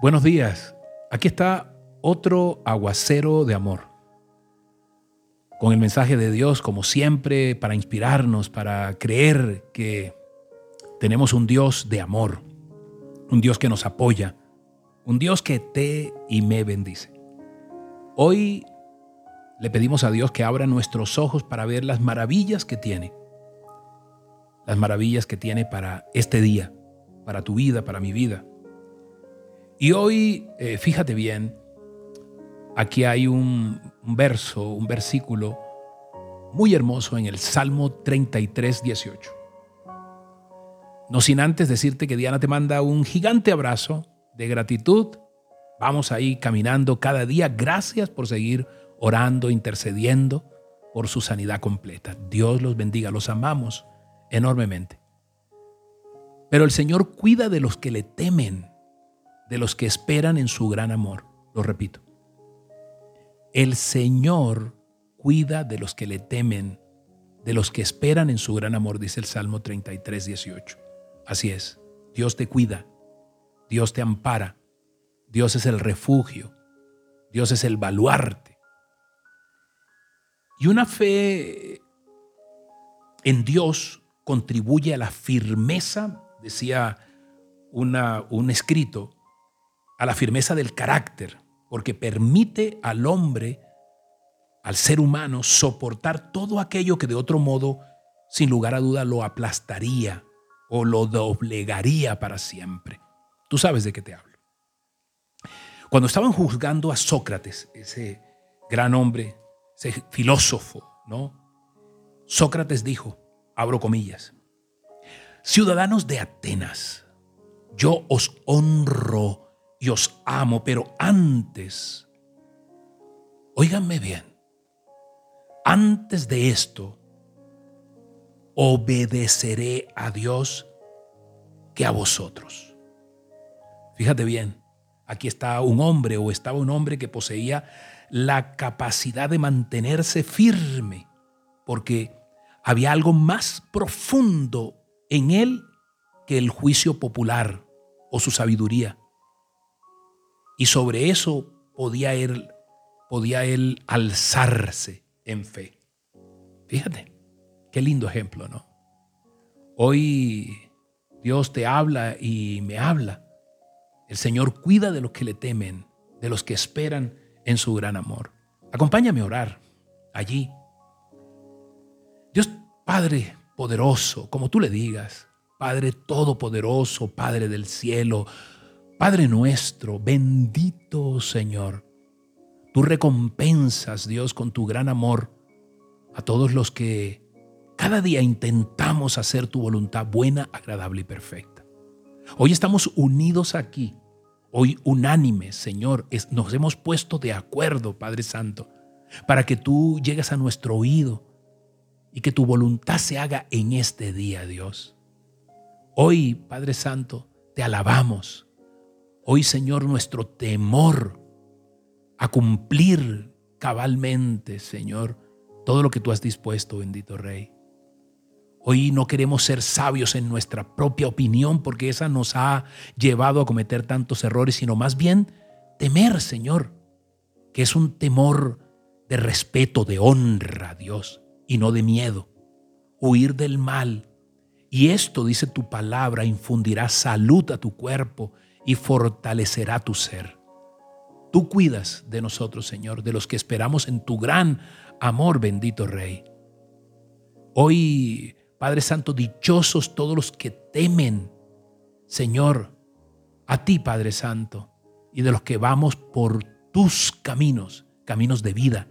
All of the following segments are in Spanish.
Buenos días. Aquí está otro aguacero de amor. Con el mensaje de Dios, como siempre, para inspirarnos, para creer que tenemos un Dios de amor, un Dios que nos apoya, un Dios que te y me bendice. Hoy le pedimos a Dios que abra nuestros ojos para ver las maravillas que tiene, las maravillas que tiene para este día, para tu vida, para mi vida. Y hoy, eh, fíjate bien, aquí hay un, un verso, un versículo muy hermoso en el Salmo 33, 18. No sin antes decirte que Diana te manda un gigante abrazo de gratitud. Vamos ahí caminando cada día. Gracias por seguir orando, intercediendo por su sanidad completa. Dios los bendiga, los amamos enormemente. Pero el Señor cuida de los que le temen de los que esperan en su gran amor. Lo repito. El Señor cuida de los que le temen, de los que esperan en su gran amor, dice el Salmo 33, 18. Así es, Dios te cuida, Dios te ampara, Dios es el refugio, Dios es el baluarte. Y una fe en Dios contribuye a la firmeza, decía una, un escrito, a la firmeza del carácter, porque permite al hombre, al ser humano, soportar todo aquello que de otro modo, sin lugar a duda, lo aplastaría o lo doblegaría para siempre. Tú sabes de qué te hablo. Cuando estaban juzgando a Sócrates, ese gran hombre, ese filósofo, ¿no? Sócrates dijo, abro comillas, ciudadanos de Atenas, yo os honro y os amo, pero antes, óiganme bien, antes de esto, obedeceré a Dios que a vosotros. Fíjate bien, aquí está un hombre o estaba un hombre que poseía la capacidad de mantenerse firme, porque había algo más profundo en él que el juicio popular o su sabiduría. Y sobre eso podía él, podía él alzarse en fe. Fíjate, qué lindo ejemplo, ¿no? Hoy Dios te habla y me habla. El Señor cuida de los que le temen, de los que esperan en su gran amor. Acompáñame a orar allí. Dios Padre poderoso, como tú le digas, Padre todopoderoso, Padre del cielo, Padre nuestro, bendito Señor, tú recompensas, Dios, con tu gran amor a todos los que cada día intentamos hacer tu voluntad buena, agradable y perfecta. Hoy estamos unidos aquí, hoy unánimes, Señor, nos hemos puesto de acuerdo, Padre Santo, para que tú llegues a nuestro oído y que tu voluntad se haga en este día, Dios. Hoy, Padre Santo, te alabamos Hoy, Señor, nuestro temor a cumplir cabalmente, Señor, todo lo que tú has dispuesto, bendito Rey. Hoy no queremos ser sabios en nuestra propia opinión porque esa nos ha llevado a cometer tantos errores, sino más bien temer, Señor, que es un temor de respeto, de honra a Dios y no de miedo. Huir del mal. Y esto, dice tu palabra, infundirá salud a tu cuerpo y fortalecerá tu ser. Tú cuidas de nosotros, Señor, de los que esperamos en tu gran amor, bendito Rey. Hoy, Padre Santo, dichosos todos los que temen, Señor, a ti, Padre Santo, y de los que vamos por tus caminos, caminos de vida,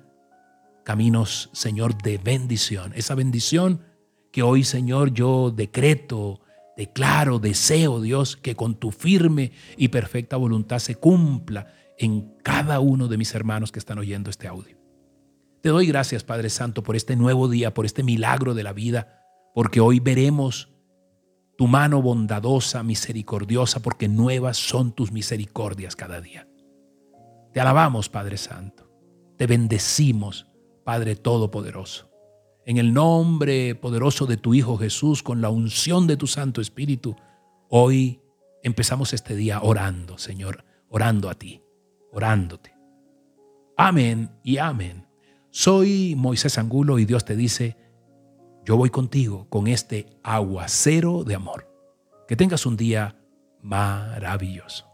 caminos, Señor, de bendición. Esa bendición que hoy, Señor, yo decreto, Declaro, deseo, Dios, que con tu firme y perfecta voluntad se cumpla en cada uno de mis hermanos que están oyendo este audio. Te doy gracias, Padre Santo, por este nuevo día, por este milagro de la vida, porque hoy veremos tu mano bondadosa, misericordiosa, porque nuevas son tus misericordias cada día. Te alabamos, Padre Santo. Te bendecimos, Padre Todopoderoso. En el nombre poderoso de tu Hijo Jesús, con la unción de tu Santo Espíritu, hoy empezamos este día orando, Señor, orando a ti, orándote. Amén y amén. Soy Moisés Angulo y Dios te dice, yo voy contigo con este aguacero de amor. Que tengas un día maravilloso.